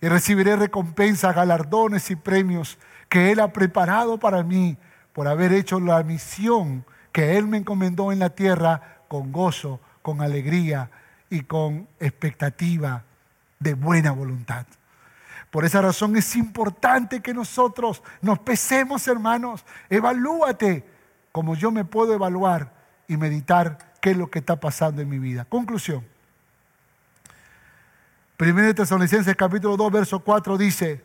Speaker 3: y recibiré recompensas, galardones y premios que Él ha preparado para mí por haber hecho la misión que Él me encomendó en la tierra con gozo, con alegría y con expectativa de buena voluntad. Por esa razón es importante que nosotros nos pesemos, hermanos. Evalúate como yo me puedo evaluar y meditar qué es lo que está pasando en mi vida. Conclusión. Primero de Tesalonicenses capítulo 2, verso 4 dice,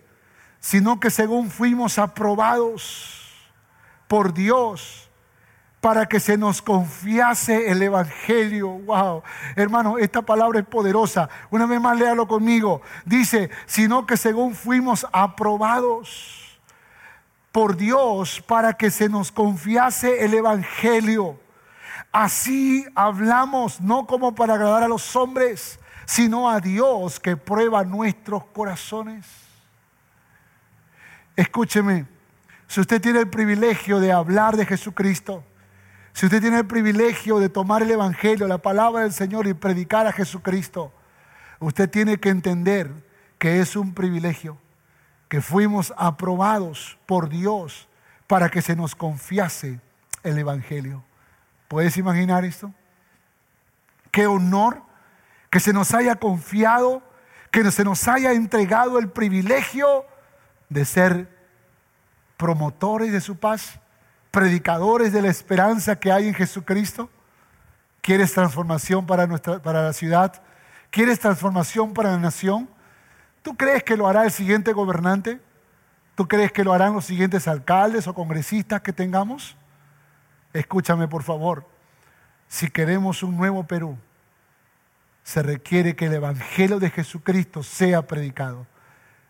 Speaker 3: sino que según fuimos aprobados por Dios, para que se nos confiase el Evangelio. Wow, hermano, esta palabra es poderosa. Una vez más, léalo conmigo. Dice, sino que según fuimos aprobados por Dios para que se nos confiase el Evangelio. Así hablamos, no como para agradar a los hombres, sino a Dios que prueba nuestros corazones. Escúcheme, si usted tiene el privilegio de hablar de Jesucristo, si usted tiene el privilegio de tomar el Evangelio, la palabra del Señor y predicar a Jesucristo, usted tiene que entender que es un privilegio, que fuimos aprobados por Dios para que se nos confiase el Evangelio. ¿Puedes imaginar esto? Qué honor que se nos haya confiado, que se nos haya entregado el privilegio de ser promotores de su paz predicadores de la esperanza que hay en Jesucristo? ¿Quieres transformación para, nuestra, para la ciudad? ¿Quieres transformación para la nación? ¿Tú crees que lo hará el siguiente gobernante? ¿Tú crees que lo harán los siguientes alcaldes o congresistas que tengamos? Escúchame por favor, si queremos un nuevo Perú, se requiere que el Evangelio de Jesucristo sea predicado,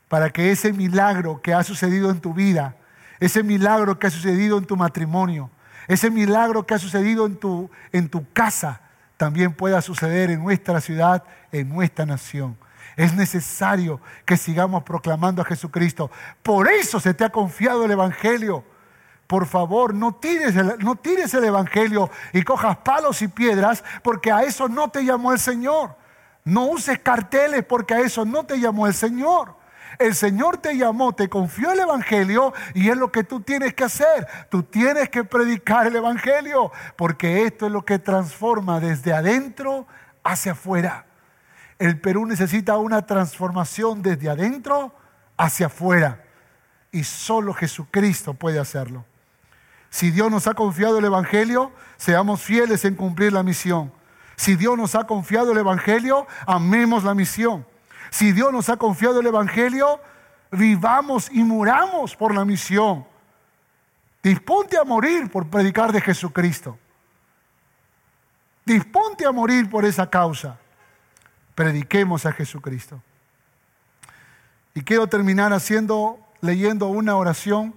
Speaker 3: para que ese milagro que ha sucedido en tu vida, ese milagro que ha sucedido en tu matrimonio, ese milagro que ha sucedido en tu, en tu casa, también pueda suceder en nuestra ciudad, en nuestra nación. Es necesario que sigamos proclamando a Jesucristo. Por eso se te ha confiado el Evangelio. Por favor, no tires, el, no tires el Evangelio y cojas palos y piedras porque a eso no te llamó el Señor. No uses carteles porque a eso no te llamó el Señor. El Señor te llamó, te confió el Evangelio y es lo que tú tienes que hacer. Tú tienes que predicar el Evangelio porque esto es lo que transforma desde adentro hacia afuera. El Perú necesita una transformación desde adentro hacia afuera y solo Jesucristo puede hacerlo. Si Dios nos ha confiado el Evangelio, seamos fieles en cumplir la misión. Si Dios nos ha confiado el Evangelio, amemos la misión. Si Dios nos ha confiado el Evangelio, vivamos y muramos por la misión. Disponte a morir por predicar de Jesucristo. Disponte a morir por esa causa. Prediquemos a Jesucristo. Y quiero terminar haciendo, leyendo una oración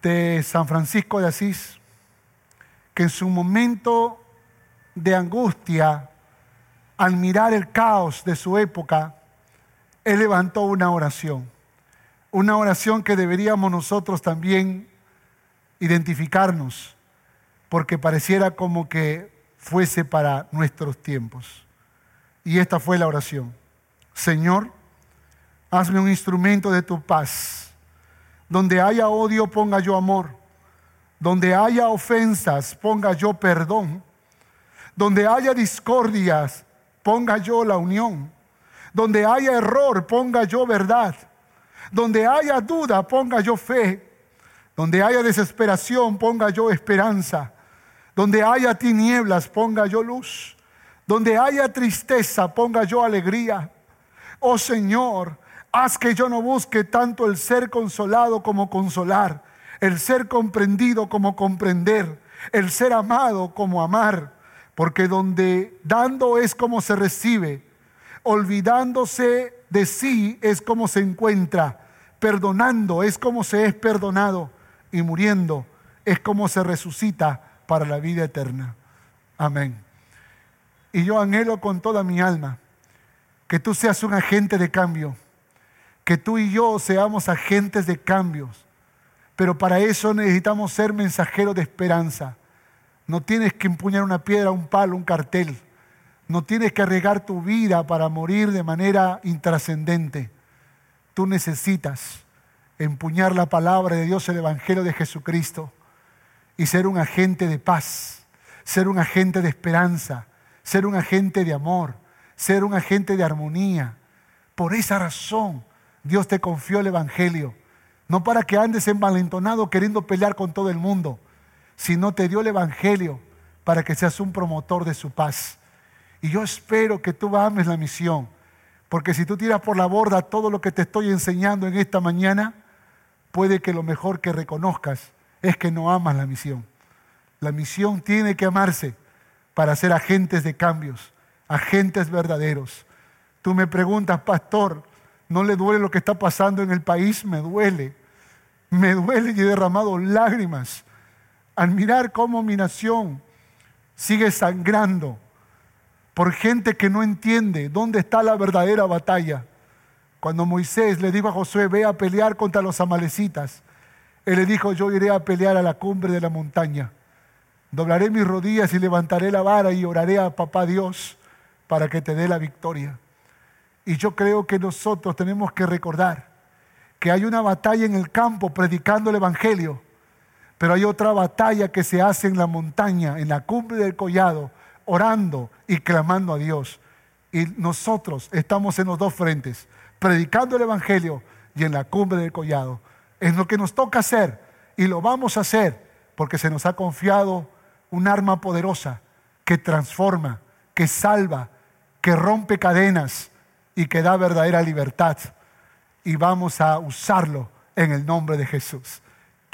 Speaker 3: de San Francisco de Asís, que en su momento de angustia, al mirar el caos de su época, él levantó una oración. Una oración que deberíamos nosotros también identificarnos, porque pareciera como que fuese para nuestros tiempos. Y esta fue la oración. Señor, hazme un instrumento de tu paz. Donde haya odio, ponga yo amor. Donde haya ofensas, ponga yo perdón. Donde haya discordias, ponga yo la unión. Donde haya error, ponga yo verdad. Donde haya duda, ponga yo fe. Donde haya desesperación, ponga yo esperanza. Donde haya tinieblas, ponga yo luz. Donde haya tristeza, ponga yo alegría. Oh Señor, haz que yo no busque tanto el ser consolado como consolar, el ser comprendido como comprender, el ser amado como amar, porque donde dando es como se recibe, olvidándose de sí es como se encuentra, perdonando es como se es perdonado y muriendo es como se resucita para la vida eterna. Amén. Y yo anhelo con toda mi alma que tú seas un agente de cambio, que tú y yo seamos agentes de cambios, pero para eso necesitamos ser mensajeros de esperanza. No tienes que empuñar una piedra, un palo, un cartel. No tienes que arriesgar tu vida para morir de manera intrascendente. Tú necesitas empuñar la palabra de Dios, el Evangelio de Jesucristo, y ser un agente de paz, ser un agente de esperanza, ser un agente de amor, ser un agente de armonía. Por esa razón Dios te confió el Evangelio, no para que andes envalentonado queriendo pelear con todo el mundo, sino te dio el Evangelio para que seas un promotor de su paz. Y yo espero que tú ames la misión, porque si tú tiras por la borda todo lo que te estoy enseñando en esta mañana, puede que lo mejor que reconozcas es que no amas la misión. La misión tiene que amarse para ser agentes de cambios, agentes verdaderos. Tú me preguntas, pastor, ¿no le duele lo que está pasando en el país? Me duele. Me duele y he derramado lágrimas al mirar cómo mi nación sigue sangrando por gente que no entiende dónde está la verdadera batalla. Cuando Moisés le dijo a Josué, ve a pelear contra los amalecitas, él le dijo, yo iré a pelear a la cumbre de la montaña. Doblaré mis rodillas y levantaré la vara y oraré a papá Dios para que te dé la victoria. Y yo creo que nosotros tenemos que recordar que hay una batalla en el campo predicando el Evangelio, pero hay otra batalla que se hace en la montaña, en la cumbre del collado, orando y clamando a Dios. Y nosotros estamos en los dos frentes predicando el Evangelio y en la cumbre del collado. Es lo que nos toca hacer y lo vamos a hacer porque se nos ha confiado un arma poderosa que transforma, que salva, que rompe cadenas y que da verdadera libertad. Y vamos a usarlo en el nombre de Jesús.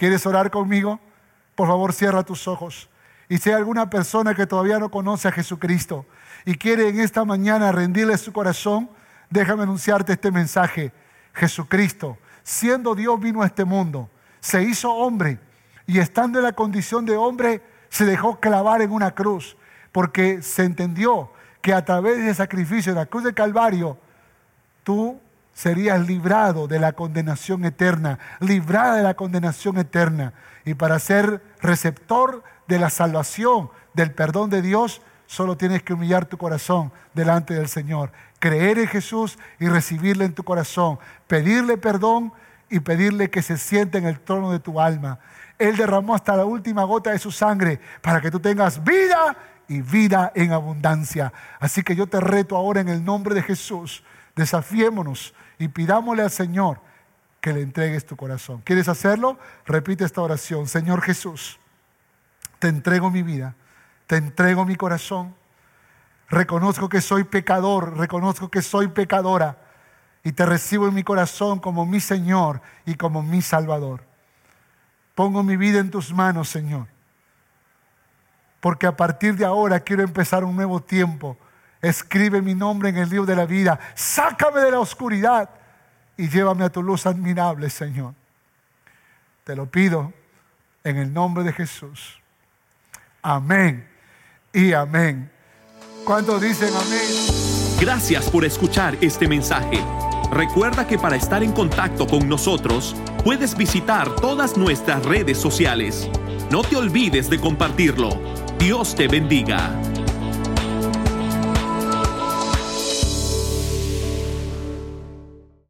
Speaker 3: ¿Quieres orar conmigo? Por favor, cierra tus ojos. Y si hay alguna persona que todavía no conoce a Jesucristo y quiere en esta mañana rendirle su corazón, déjame anunciarte este mensaje. Jesucristo, siendo Dios, vino a este mundo, se hizo hombre y estando en la condición de hombre, se dejó clavar en una cruz, porque se entendió que a través del sacrificio de la cruz de Calvario, tú serías librado de la condenación eterna, librada de la condenación eterna. Y para ser receptor de la salvación, del perdón de Dios, solo tienes que humillar tu corazón delante del Señor creer en Jesús y recibirle en tu corazón, pedirle perdón y pedirle que se siente en el trono de tu alma. Él derramó hasta la última gota de su sangre para que tú tengas vida y vida en abundancia. Así que yo te reto ahora en el nombre de Jesús, desafiémonos y pidámosle al Señor que le entregues tu corazón. ¿Quieres hacerlo? Repite esta oración. Señor Jesús, te entrego mi vida, te entrego mi corazón Reconozco que soy pecador, reconozco que soy pecadora y te recibo en mi corazón como mi Señor y como mi Salvador. Pongo mi vida en tus manos, Señor, porque a partir de ahora quiero empezar un nuevo tiempo. Escribe mi nombre en el libro de la vida, sácame de la oscuridad y llévame a tu luz admirable, Señor. Te lo pido En el nombre de Jesús. Amén y amén. ¿Cuántos dicen amén?
Speaker 1: Gracias por escuchar este mensaje. Recuerda que para estar en contacto con nosotros, puedes visitar todas nuestras redes sociales. No te olvides de compartirlo. Dios te bendiga.